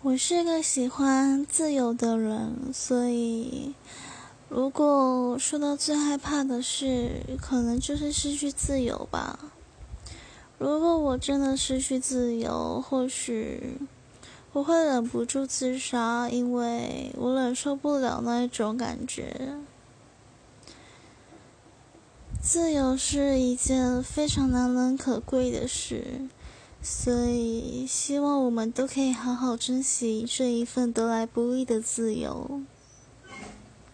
我是个喜欢自由的人，所以如果说到最害怕的事，可能就是失去自由吧。如果我真的失去自由，或许我会忍不住自杀，因为我忍受不了那一种感觉。自由是一件非常难能可贵的事，所以希望我们都可以好好珍惜这一份得来不易的自由。